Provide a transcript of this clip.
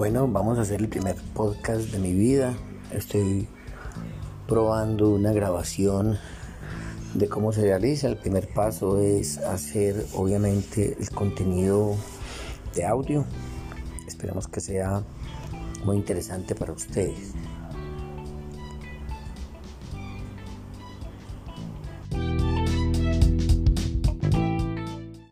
Bueno, vamos a hacer el primer podcast de mi vida. Estoy probando una grabación de cómo se realiza. El primer paso es hacer obviamente el contenido de audio. Esperamos que sea muy interesante para ustedes.